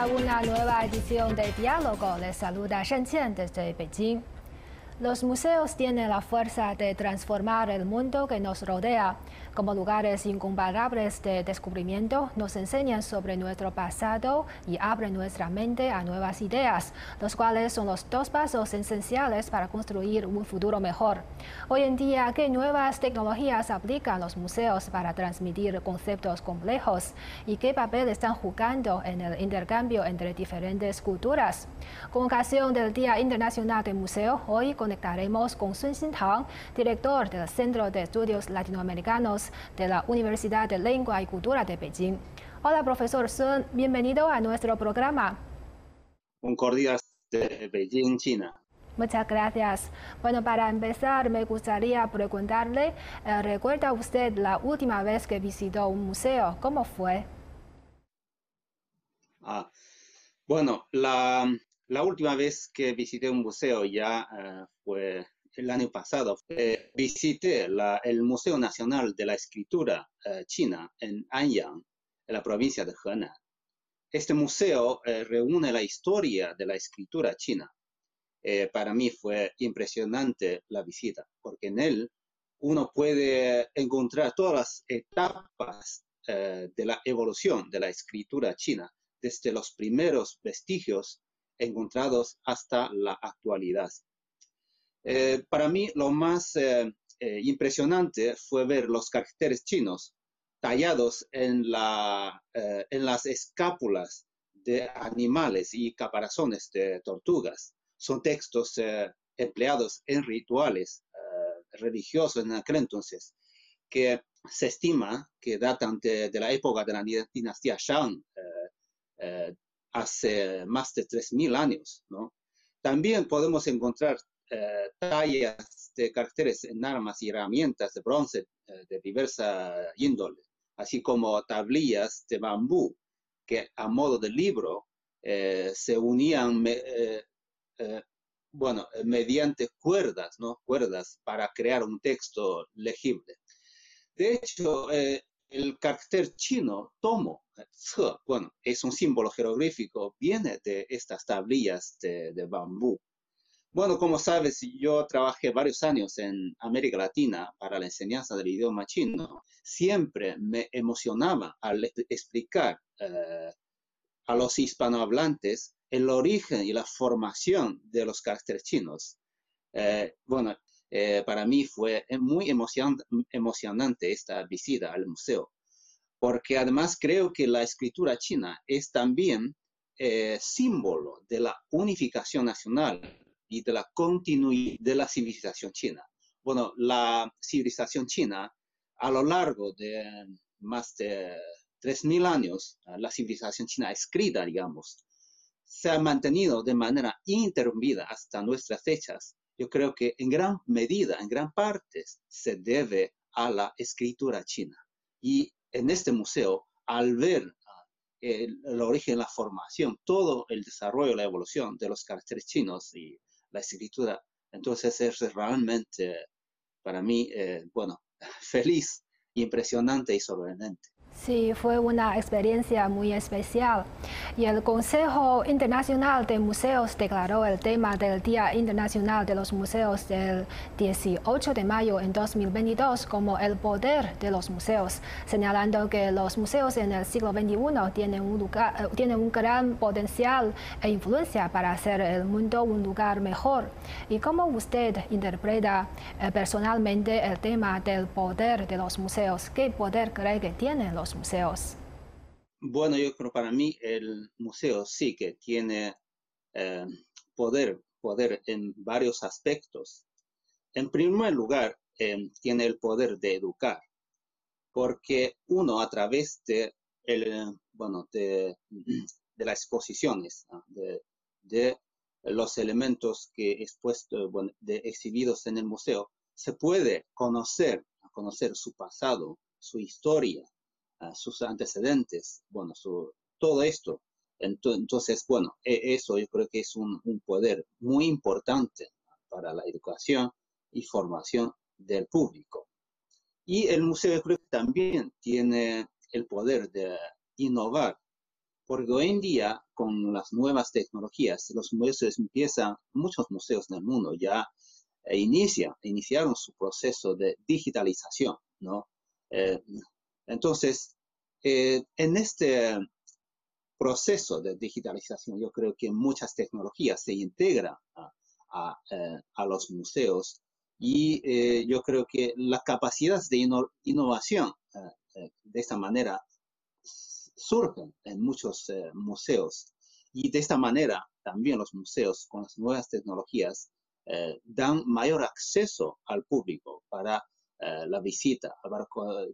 a una nueva edición de Diálogo. Les saluda Shen Qian desde Beijing. Los museos tienen la fuerza de transformar el mundo que nos rodea. Como lugares incomparables de descubrimiento, nos enseñan sobre nuestro pasado y abren nuestra mente a nuevas ideas, los cuales son los dos pasos esenciales para construir un futuro mejor. Hoy en día, ¿qué nuevas tecnologías aplican los museos para transmitir conceptos complejos? ¿Y qué papel están jugando en el intercambio entre diferentes culturas? Con ocasión del Día Internacional del Museo, hoy con conectaremos con Sun Xintang, director del Centro de Estudios Latinoamericanos de la Universidad de Lengua y Cultura de Beijing. Hola, profesor Sun, bienvenido a nuestro programa. Un cordial de Beijing, China. Muchas gracias. Bueno, para empezar, me gustaría preguntarle, eh, ¿recuerda usted la última vez que visitó un museo? ¿Cómo fue? Ah, bueno, la, la última vez que visité un museo ya eh, fue el año pasado. Eh, visité el Museo Nacional de la Escritura eh, China en Anyang, en la provincia de Henan. Este museo reúne la historia de la escritura china. para mí fue impresionante la visita, porque en él uno puede encontrar todas las etapas de la evolución de la escritura china, desde los primeros vestigios encontrados hasta la actualidad. Eh, para mí lo más eh, eh, impresionante fue ver los caracteres chinos tallados en, la, en las escápulas de animales y caparazones de tortugas. Son textos empleados en rituales religiosos en aquel entonces, que se estima que datan de, la época de la dinastía Shang, hace más de 3.000 años. ¿no? También podemos encontrar eh, tallas de caracteres en armas y herramientas de bronce eh, de diversa índole, así como tablillas de bambú que a modo de libro eh, se unían bueno, mediante cuerdas, ¿no? cuerdas para crear un texto legible. De hecho, el carácter chino, tomo, bueno, es un símbolo jeroglífico, viene de estas tablillas de, bambú. Bueno, como sabes, yo trabajé varios años en América Latina para la enseñanza del idioma chino. Siempre me emocionaba al explicar eh, a los hispanohablantes el origen y la formación de los caracteres chinos. Eh, bueno, eh, para mí fue muy emocionante esta visita al museo porque además creo que la escritura china es también eh, símbolo de la unificación nacional y de la continuidad de la civilización china. Bueno, la civilización china a lo largo de más de 3.000 años, la civilización china escrita, digamos, se ha mantenido de manera interrumpida hasta nuestras fechas. Yo creo que en gran medida, en gran parte, se debe a la escritura china. Y en este museo, al ver ah, el, origen, la formación, todo el desarrollo, la evolución de los caracteres chinos y la escritura, entonces es realmente para mí, eh, bueno, feliz, impresionante y sorprendente. Sí, fue una experiencia muy especial. Y el Consejo Internacional de Museos declaró el tema del Día Internacional de los Museos del 18 de mayo en 2022 como el poder de los museos, señalando que los museos en el siglo XXI tienen un, lugar, eh, tienen un gran potencial e influencia para hacer el mundo un lugar mejor. ¿Y cómo usted interpreta eh, personalmente el tema del poder de los museos? ¿Qué poder cree que tienen los museos? Bueno, yo creo para mí el museo sí que tiene eh, poder, poder en varios aspectos. En primer lugar, eh, tiene el poder de educar, porque uno a través de, el, bueno, de, las exposiciones, de, los elementos que expuesto, de, exhibidos en el museo, se puede conocer, conocer su pasado, su historia, sus antecedentes, bueno, su, todo esto. Entonces, bueno, e, eso yo creo que es un, poder muy importante para la educación y formación del público. Y el museo creo que también tiene el poder de innovar, porque hoy en día, con las nuevas tecnologías, los museos empiezan, muchos museos del mundo ya eh, inician, iniciaron su proceso de digitalización, ¿no? Eh, entonces, eh, en este proceso de digitalización, yo creo que muchas tecnologías se integran a, a, los museos y yo creo que las capacidades de innovación de esta manera surgen en muchos eh, museos. Y de esta manera, también los museos con las nuevas tecnologías eh, dan mayor acceso al público para eh, la visita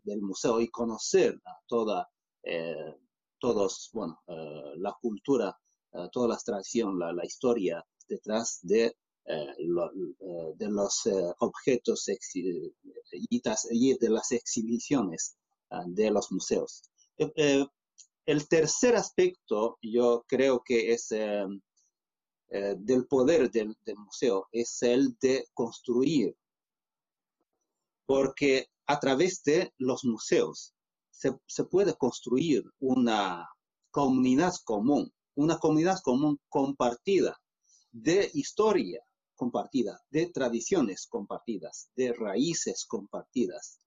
del museo y conocer toda, todos, bueno, la cultura, toda la tradición, la, historia detrás de, de los objetos y, de las exhibiciones de los museos. El tercer aspecto, yo creo que es eh, eh, del poder del, museo, es el de construir. Porque a través de los museos se, puede construir una comunidad común, una comunidad común compartida de historia compartida, de tradiciones compartidas, de raíces compartidas.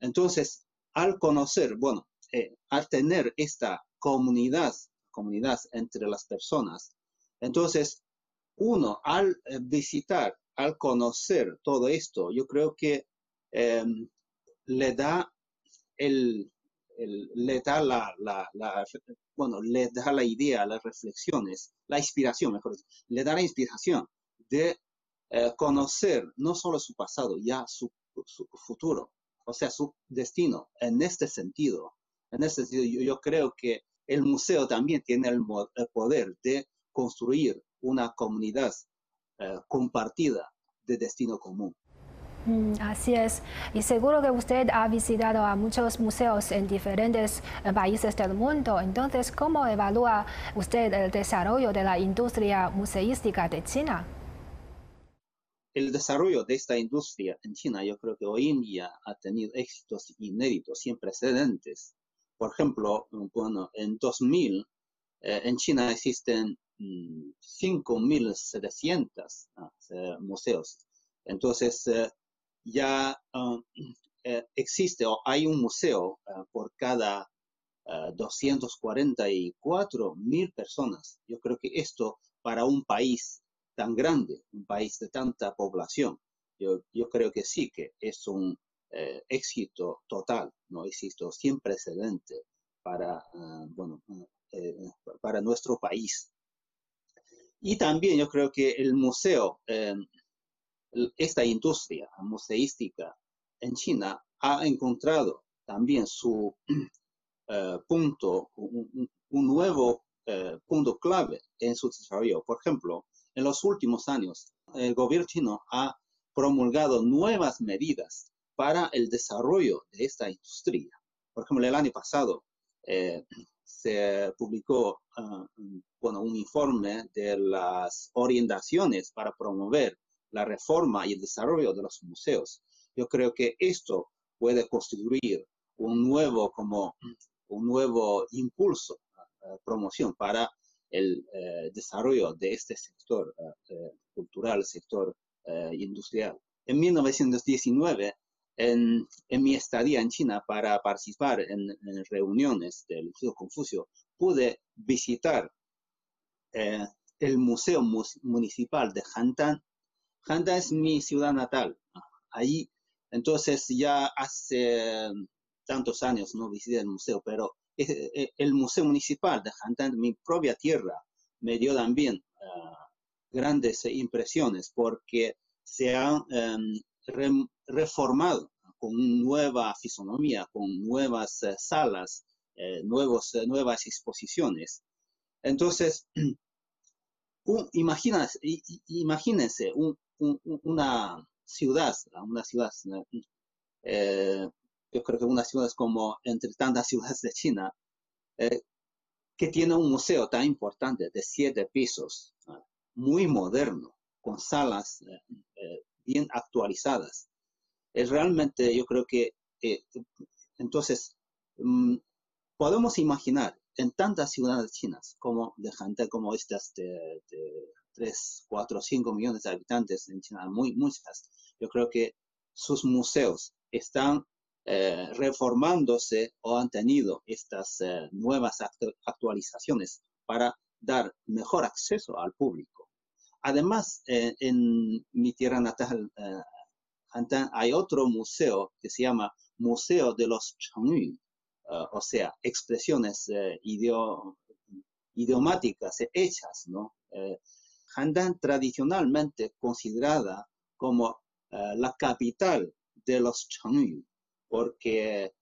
Entonces, al conocer, bueno, eh, al tener esta comunidad, comunidad entre las personas, entonces uno al eh, visitar, al conocer todo esto, yo creo que em, le da el, le da la, bueno, le da la idea, las reflexiones, la inspiración, mejor dicho, le da la inspiración de eh, conocer no solo su pasado, ya su, futuro, o sea, su destino en este sentido. En ese sentido, yo, creo que el museo también tiene el, poder de construir una comunidad eh, compartida de destino común. Mm, así es. Y seguro que usted ha visitado a muchos museos en diferentes eh, países del mundo. Entonces, ¿cómo evalúa usted el desarrollo de la industria museística de China? El desarrollo de esta industria en China, yo creo que hoy en día ha tenido éxitos inéditos, sin precedentes. Por ejemplo, bueno, en 2000 eh, en China existen 5.700 mm, ah, eh, museos. Entonces, eh, ya ah, existe o hay un museo ah, por cada 244 mil personas. Yo creo que esto para un país tan grande, un país de tanta población, yo, yo creo que sí que es un eh, éxito total, no éxito sin precedente para, bueno, eh, para nuestro país. Y también yo creo que el museo, eh, esta industria museística en China ha encontrado también su punto, un, nuevo punto clave en su desarrollo. Por ejemplo, en los últimos años, el gobierno chino ha promulgado nuevas medidas para el desarrollo de esta industria. Por ejemplo, el año pasado eh, se publicó ah, bueno, un informe de las orientaciones para promover la reforma y el desarrollo de los museos. Yo creo que esto puede constituir un nuevo, como, un nuevo impulso, uh, promoción para el eh, desarrollo de este sector eh, cultural, sector industrial. En 1919, en, mi estadía en China para participar en, reuniones del Instituto Confucio, pude visitar eh, el Museo Municipal de Hantan. Hantan es mi ciudad natal. Ahí, entonces ya hace tantos años no visité el museo, pero el Museo Municipal de Hantan, mi propia tierra, me dio también ah, grandes impresiones porque se han em, reformado con nueva fisonomía, con nuevas eh, salas, eh, nuevos, eh, nuevas exposiciones. Entonces, imagínense, imagínense una ciudad, una ciudad, yo creo que una ciudad como entre tantas ciudades de China, que tiene un museo tan importante de siete pisos, muy moderno, con salas bien actualizadas. Es realmente, yo creo que, eh, entonces, mm, podemos imaginar en tantas ciudades chinas como de gente como estas de, 3, 4, 5 millones de habitantes en China, muy, muchas, yo creo que sus museos están eh, reformándose o han tenido estas eh, nuevas actualizaciones para dar mejor acceso al público. Además, eh, en mi tierra natal, hay otro museo que se llama Museo de los Chengyu, o sea, expresiones idiomáticas hechas, ¿no? Handan tradicionalmente considerada como la capital de los Chengyu, porque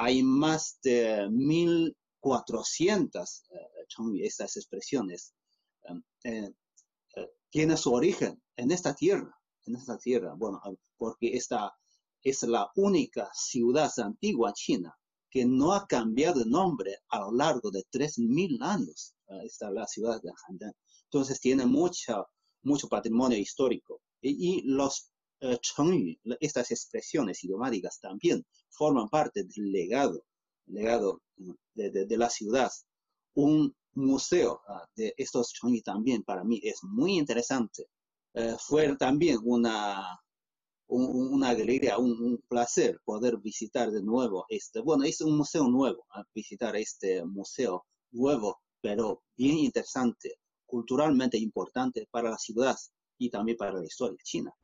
hay más de 1400 uh, estas expresiones. Um, eh, eh, tiene su origen en esta tierra, en esta tierra, bueno, porque esta es la única ciudad antigua china que no ha cambiado de nombre a lo largo de 3.000 años. esta es la ciudad de Handan. Entonces tiene mucho, mucho patrimonio histórico. y los eh, estas expresiones idiomáticas también forman parte del legado, legado mm, de, la ciudad. Un museo ah, de estos Chengyu también para mí es muy interesante. Eh, fue también una, una alegría, un, placer poder visitar de nuevo este, bueno, es un museo nuevo, ah, visitar este museo nuevo, pero bien interesante, culturalmente importante para la ciudad y también para la historia china.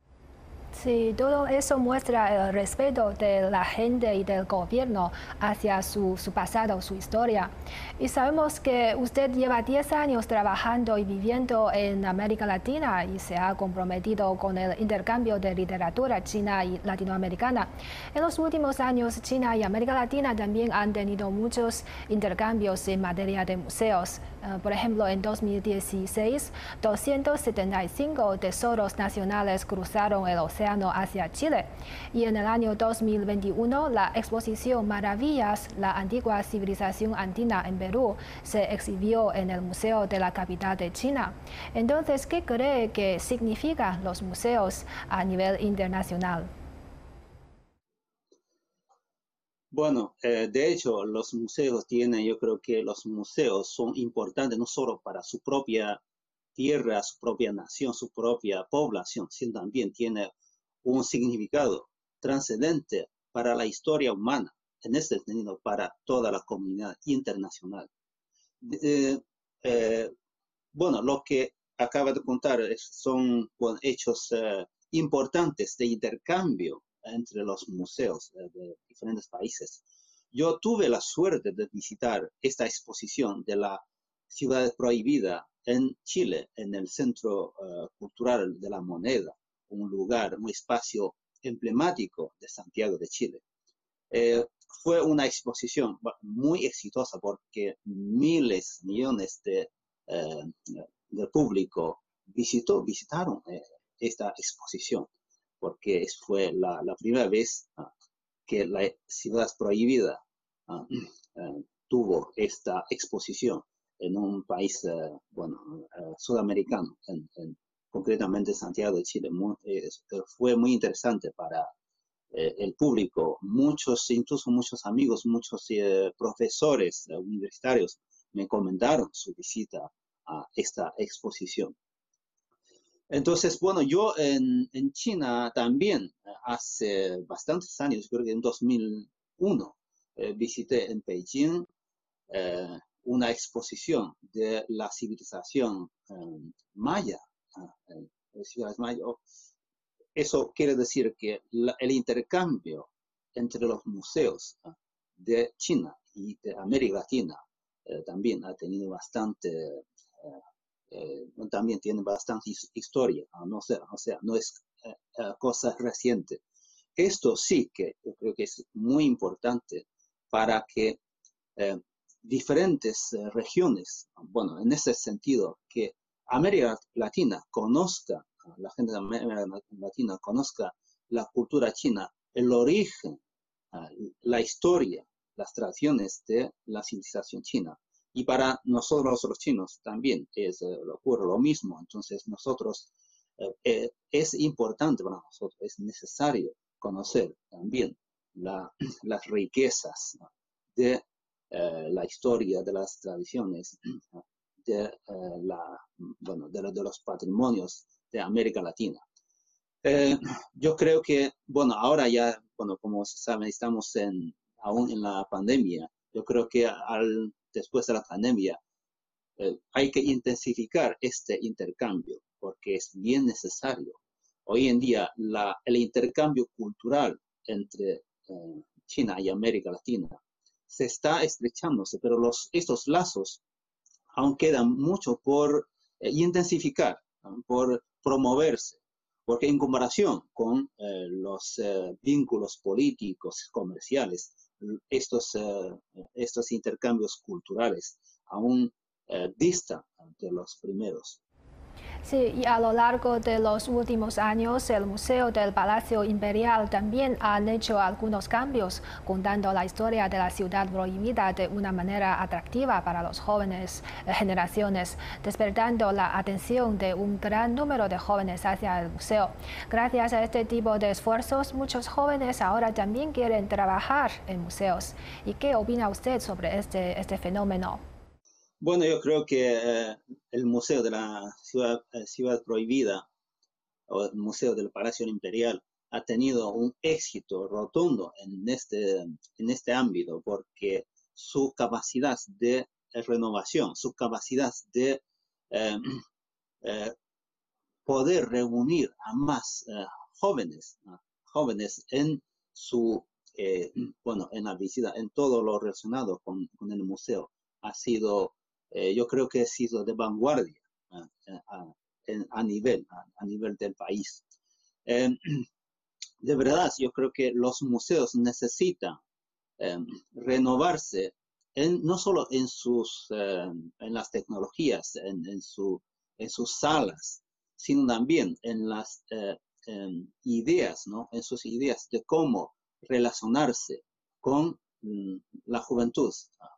Sí, todo eso muestra el respeto de la gente y del gobierno hacia su, pasado, su historia. Y sabemos que usted lleva 10 años trabajando y viviendo en América Latina y se ha comprometido con el intercambio de literatura china y latinoamericana. En los últimos años, China y América Latina también han tenido muchos intercambios en materia de museos. Eh, por ejemplo, en 2016, 275 tesoros nacionales cruzaron el océano hacia Chile. Y en el año 2021, la exposición Maravillas, la antigua civilización andina en Perú, se exhibió en el Museo de la Capital de China. Entonces, ¿qué cree que significan los museos a nivel internacional? Bueno, eh, de hecho, los museos tienen, yo creo que los museos son importantes no solo para su propia tierra, su propia nación, su propia población, sino también tiene un significado trascendente para la historia humana, en este sentido, para toda la comunidad internacional. Eh, eh, bueno, lo que acaba de contar son hechos importantes de intercambio entre los museos de diferentes países. Yo tuve la suerte de visitar esta exposición de la ciudad prohibida en Chile, en el Centro eh, Cultural de la Moneda, un lugar, un espacio emblemático de Santiago de Chile. Eh, fue una exposición muy exitosa porque miles, millones de, eh, público visitó, visitaron esta exposición porque fue la, primera vez ah, que la ciudad prohibida ah, eh, tuvo esta exposición en un país, eh, bueno, eh, sudamericano, concretamente Santiago de Chile. fue muy interesante para el público. Muchos, incluso muchos amigos, muchos profesores universitarios me comentaron su visita a esta exposición. Entonces, bueno, yo en, China también eh, hace bastantes años, creo que en 2001, eh, visité en Beijing eh, una exposición de la civilización maya. Eso quiere decir que el intercambio entre los museos de China y de América Latina también ha tenido bastante eh, también tiene bastante historia, no sé, o sea, no es eh, eh, cosa reciente. Esto sí que yo creo que es muy importante para que diferentes regiones, bueno, en ese sentido, que América Latina conozca, la gente de América Latina conozca la cultura china, el origen, la historia, las tradiciones de la civilización china. Y para nosotros los chinos también es, eh, ocurre lo mismo. Entonces nosotros, eh, eh, es importante para nosotros, es necesario conocer también las riquezas de la historia de las tradiciones bueno, de, los patrimonios de América Latina. yo creo que, bueno, ahora ya, bueno, como se sabe, estamos en, aún en la pandemia. Yo creo que al, después de la pandemia hay que intensificar este intercambio porque es bien necesario. Hoy en día el intercambio cultural entre eh, China y América Latina se está estrechándose, pero los, estos lazos aún quedan mucho por eh, intensificar, por promoverse, porque en comparación con eh, los vínculos políticos, comerciales, estos, estos intercambios culturales aún distan de los primeros. Sí, y a lo largo de los últimos años, el Museo del Palacio Imperial también ha hecho algunos cambios, contando la historia de la ciudad prohibida de una manera atractiva para las jóvenes eh, generaciones, despertando la atención de un gran número de jóvenes hacia el museo. Gracias a este tipo de esfuerzos, muchos jóvenes ahora también quieren trabajar en museos. ¿Y qué opina usted sobre este, este fenómeno? Bueno, yo creo que eh, el Museo de la Ciudad, eh, Ciudad Prohibida o el Museo del Palacio Imperial ha tenido un éxito rotundo en este, en este ámbito porque su capacidad de renovación, su capacidad de eh, poder reunir a más jóvenes, jóvenes en su, bueno, en la visita, en todo lo relacionado con el museo, ha sido eh, yo creo que ha sido de vanguardia a, nivel, a, nivel del país. Em, de verdad, yo creo que los museos necesitan em, renovarse en, no solo en, sus, em, en las tecnologías, en, en, su, en sus salas, sino también en las eh, ideas, ¿no? en sus ideas de cómo relacionarse con mm, la juventud,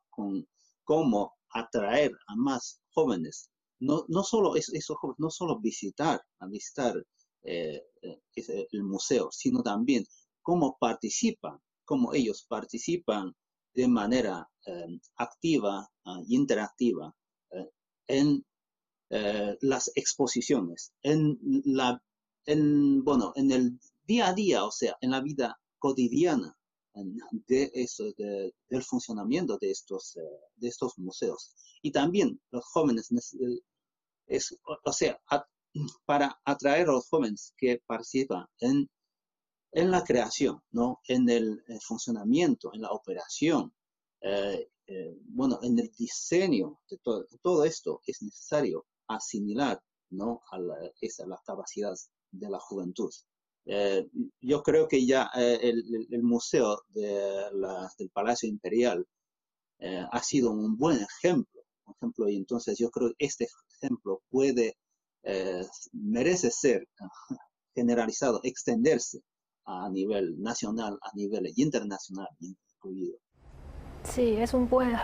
con cómo atraer a más jóvenes. No, no solo esos jóvenes, no solo visitar, a visitar eh, eh, el museo, sino también cómo participan, cómo ellos participan de manera eh, activa e interactiva en las exposiciones, en la, en, bueno, en el día a día, o sea, en la vida cotidiana de eso, del funcionamiento de estos, eh, de estos museos. Y también los jóvenes, eh, es, o sea, para atraer a los jóvenes que participan en, en la creación, ¿no? en el, funcionamiento, en la operación, eh, bueno, en el diseño de todo, todo esto es necesario asimilar ¿no? a la, esa, la capacidad de la juventud. Eh, yo creo que ya eh, el, museo de del Palacio Imperial eh, ha sido un buen ejemplo, ejemplo, y entonces yo creo que este ejemplo puede, merece ser generalizado, extenderse a nivel nacional, a nivel internacional incluido. Sí, es un buen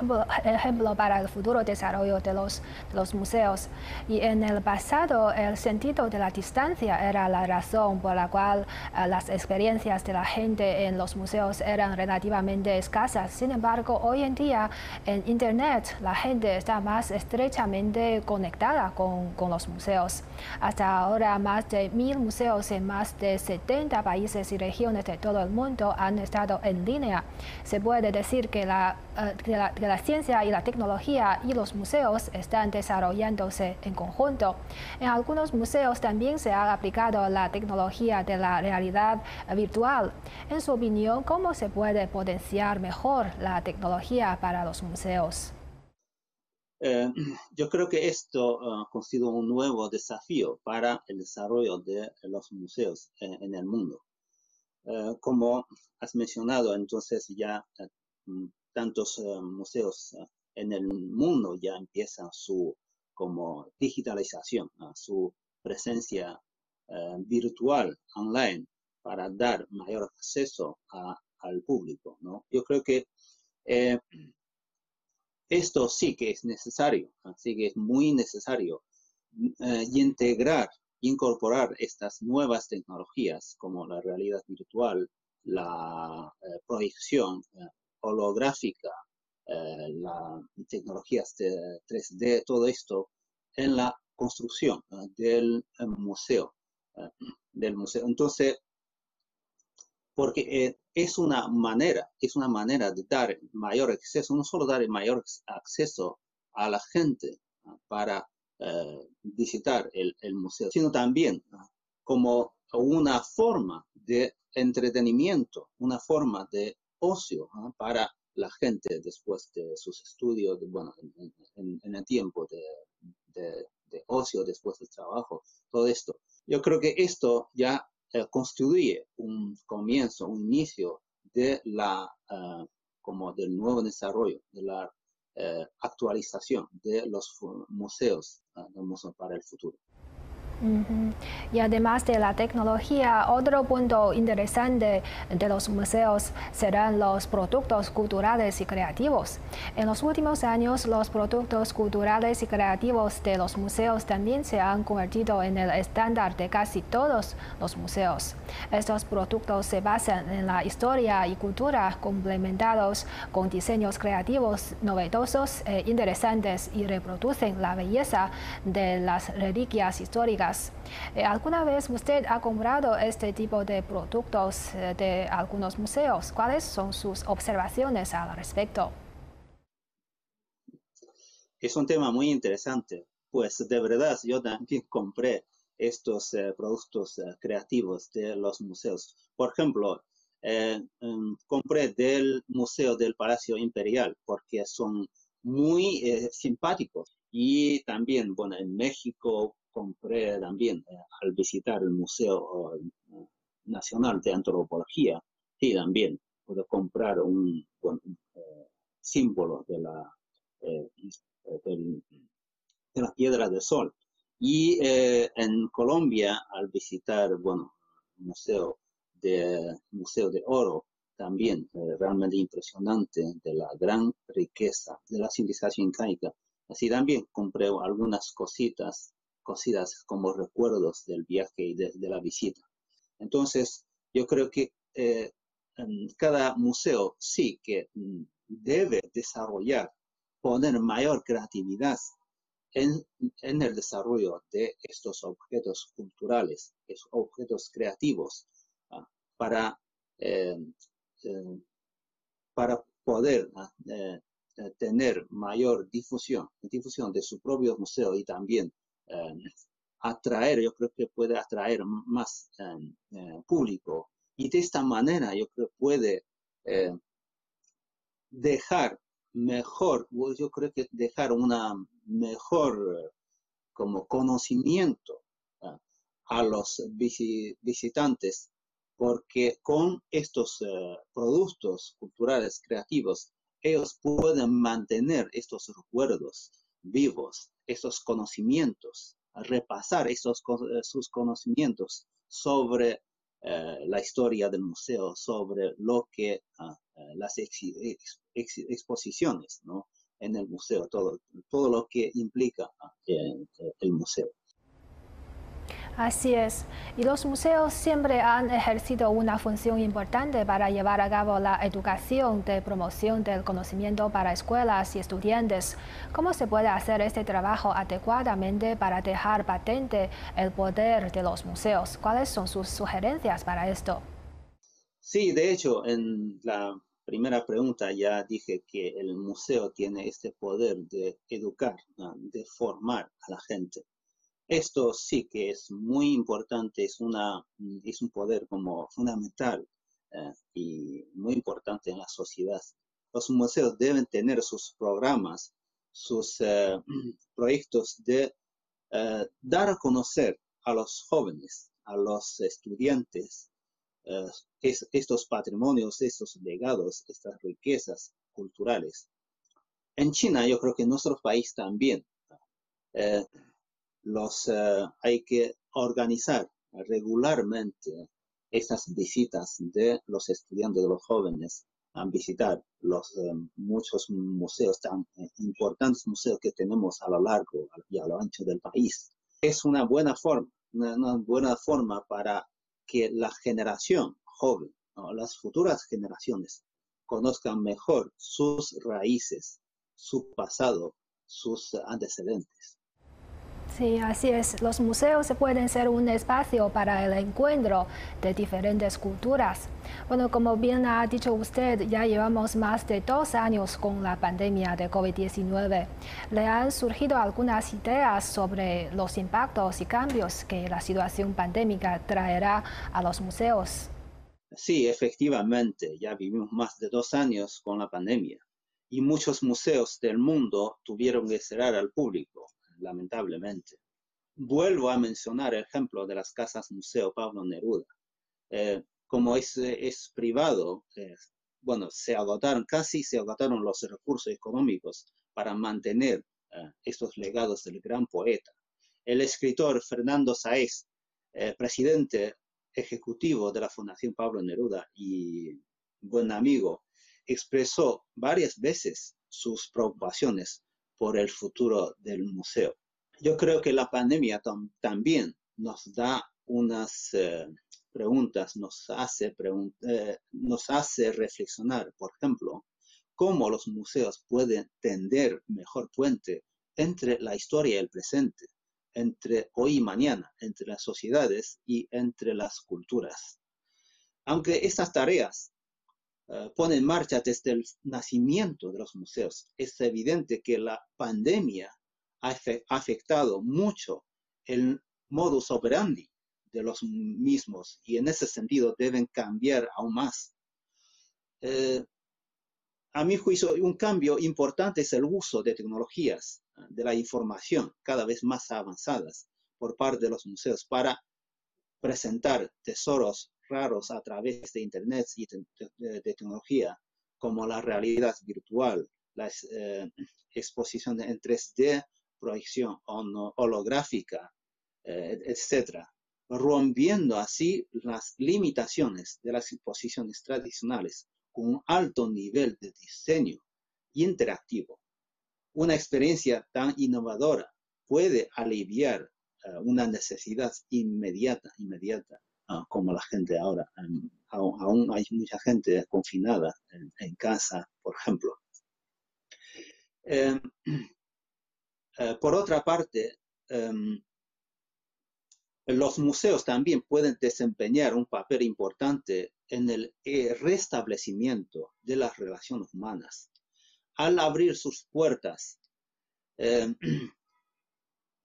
ejemplo, para el futuro desarrollo de los, los, museos. Y en el pasado, el sentido de la distancia era la razón por la cual eh, las experiencias de la gente en los museos eran relativamente escasas. Sin embargo, hoy en día, en Internet, la gente está más estrechamente conectada con, con los museos. Hasta ahora, más de mil museos en más de 70 países y regiones de todo el mundo han estado en línea. Se puede decir que la eh, que la, ciencia y la tecnología y los museos están desarrollándose en conjunto. En algunos museos también se ha aplicado la tecnología de la realidad virtual. En su opinión, ¿cómo se puede potenciar mejor la tecnología para los museos? Eh, yo creo que esto uh, constituye un nuevo desafío para el desarrollo de los museos en, el mundo. como has mencionado, entonces ya tantos eh, museos eh, en el mundo ya empiezan su como digitalización, su presencia eh, virtual online para dar mayor acceso al público. ¿no? Yo creo que esto sí que es necesario, así que es muy necesario integrar, incorporar estas nuevas tecnologías como la realidad virtual, la proyección holográfica las tecnologías de 3D, todo esto en la construcción del museo. del museo. Entonces, porque es una manera, es una manera de dar mayor acceso, no solo dar mayor acceso a la gente para eh, visitar el, museo, sino también como una forma de entretenimiento, una forma de ocio para la gente después de sus estudios, bueno, en, el tiempo de, de, ocio, después del trabajo, todo esto. Yo creo que esto ya eh, constituye un comienzo, un inicio de la, eh, como del nuevo desarrollo, de la eh, actualización de los museos, para el futuro. Y además de la tecnología, otro punto interesante de los museos serán los productos culturales y creativos. En los últimos años, los productos culturales y creativos de los museos también se han convertido en el estándar de casi todos los museos. Estos productos se basan en la historia y cultura complementados con diseños creativos novedosos e interesantes y reproducen la belleza de las reliquias históricas eh, ¿Alguna vez usted ha comprado este tipo de productos eh, de algunos museos? ¿Cuáles son sus observaciones al respecto? Es un tema muy interesante, pues de verdad yo también compré estos eh, productos creativos de los museos. Por ejemplo, em, compré del Museo del Palacio Imperial porque son muy simpáticos y también, bueno, en México compré también eh, al visitar el Museo eh, Nacional de Antropología, sí, también pude comprar un, eh, símbolo de la, de la piedra del sol. Y en Colombia, al visitar, bueno, el Museo de, Museo de Oro, también realmente impresionante de la gran riqueza de la civilización incaica. Así también compré algunas cositas cosidas como recuerdos del viaje y de, la visita. Entonces, yo creo que eh, cada museo sí que mm, debe desarrollar, poner mayor creatividad en, el desarrollo de estos objetos culturales, objetos creativos, ah, para, eh, eh, para poder ah, tener mayor difusión, difusión de su propio museo y también eh, atraer, yo creo que puede atraer más eh, eh, público. Y de esta manera yo creo que puede dejar mejor, yo creo que dejar una mejor como conocimiento a los visitantes porque con estos productos culturales creativos ellos pueden mantener estos recuerdos vivos esos conocimientos, repasar esos, eh, sus conocimientos sobre eh, la historia del museo, sobre lo que ah, eh, las exposiciones ¿no? en el museo, todo, todo lo que implica ah, el museo. Así es. Y los museos siempre han ejercido una función importante para llevar a cabo la educación de promoción del conocimiento para escuelas y estudiantes. ¿Cómo se puede hacer este trabajo adecuadamente para dejar patente el poder de los museos? ¿Cuáles son sus sugerencias para esto? Sí, de hecho, en la primera pregunta ya dije que el museo tiene este poder de educar, de formar a la gente. Esto sí que es muy importante, es, una, es un poder como fundamental eh, y muy importante en la sociedad. Los museos deben tener sus programas, sus eh, proyectos de eh, dar a conocer a los jóvenes, a los estudiantes, estos patrimonios, estos legados, estas riquezas culturales. En China, yo creo que en nuestro país también los, eh, hay que organizar regularmente estas visitas de los estudiantes, de los jóvenes, a visitar los eh, muchos museos tan eh, importantes museos que tenemos a lo largo y a lo ancho del país. Es una buena forma, una, buena forma para que la generación joven, las futuras generaciones, conozcan mejor sus raíces, su pasado, sus antecedentes. Sí, así es. Los museos pueden ser un espacio para el encuentro de diferentes culturas. Bueno, como bien ha dicho usted, ya llevamos más de dos años con la pandemia de COVID-19. ¿Le han surgido algunas ideas sobre los impactos y cambios que la situación pandémica traerá a los museos? Sí, efectivamente, ya vivimos más de dos años con la pandemia y muchos museos del mundo tuvieron que cerrar al público lamentablemente. Vuelvo a mencionar el ejemplo de las casas Museo Pablo Neruda. Eh, como es, es privado, eh, bueno, se agotaron, casi se agotaron los recursos económicos para mantener eh, estos legados del gran poeta. El escritor Fernando Saez, presidente ejecutivo de la Fundación Pablo Neruda y buen amigo, expresó varias veces sus preocupaciones por el futuro del museo. Yo creo que la pandemia también nos da unas eh, preguntas, nos hace, eh, nos hace reflexionar, por ejemplo, cómo los museos pueden tender mejor puente entre la historia y el presente, entre hoy y mañana, entre las sociedades y entre las culturas. Aunque estas tareas eh, pone en marcha desde el nacimiento de los museos. Es evidente que la pandemia ha afectado mucho el modus operandi de los mismos y en ese sentido deben cambiar aún más. Eh, a mi juicio, un cambio importante es el uso de tecnologías de la información cada vez más avanzadas por parte de los museos para presentar tesoros raros a través de Internet y de, tecnología, como la realidad virtual, la eh, exposición en 3D, proyección holográfica, eh, etc., rompiendo así las limitaciones de las exposiciones tradicionales con un alto nivel de diseño interactivo. Una experiencia tan innovadora puede aliviar eh, una necesidad inmediata, inmediata como la gente ahora. Em, aún, hay mucha gente confinada en, casa, por ejemplo. Em, eh, por otra parte, em, los museos también pueden desempeñar un papel importante en el eh, restablecimiento de las relaciones humanas. Al abrir sus puertas,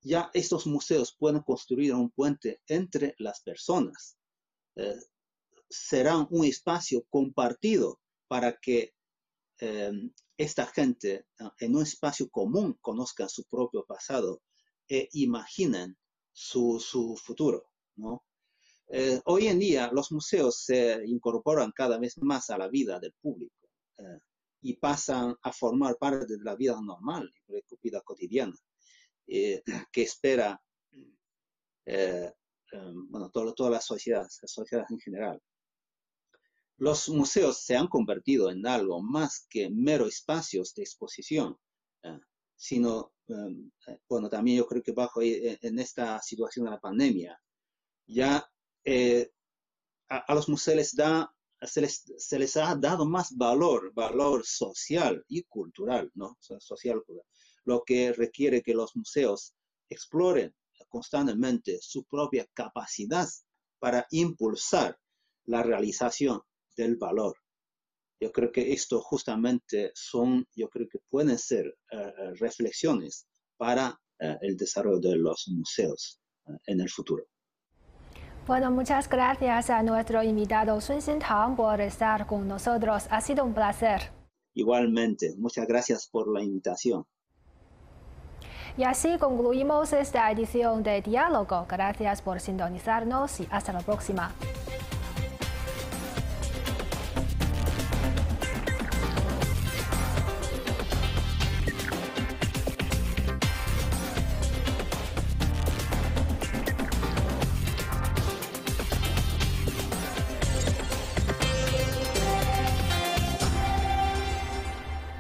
ya estos museos pueden construir un puente entre las personas. Eh, serán un espacio compartido para que eh, esta gente eh, en un espacio común conozca su propio pasado e imaginen su, su futuro. ¿no? hoy en día los museos se incorporan cada vez más a la vida del público y pasan a formar parte de la vida normal, de la vida cotidiana. Eh, que espera, eh, em, bueno, todas las sociedades, sociedades en general. Los museos se han convertido en algo más que mero espacios de exposición, eh, sino, em, bueno, también yo creo que bajo en esta situación de la pandemia, ya a, los museos les da, se les, se les, ha dado más valor, valor social y cultural, ¿no? Social, lo que requiere que los museos exploren constantemente su propia capacidad para impulsar la realización del valor. Yo creo que esto justamente son, yo creo que pueden ser eh, eh, reflexiones para eh, el desarrollo de los museos en el futuro. Bueno, muchas gracias a nuestro invitado Sun Xintang por estar con nosotros. Ha sido un placer. Igualmente, muchas gracias por la invitación. Y así concluimos esta edición de Diálogo. Gracias por sintonizarnos y hasta la próxima.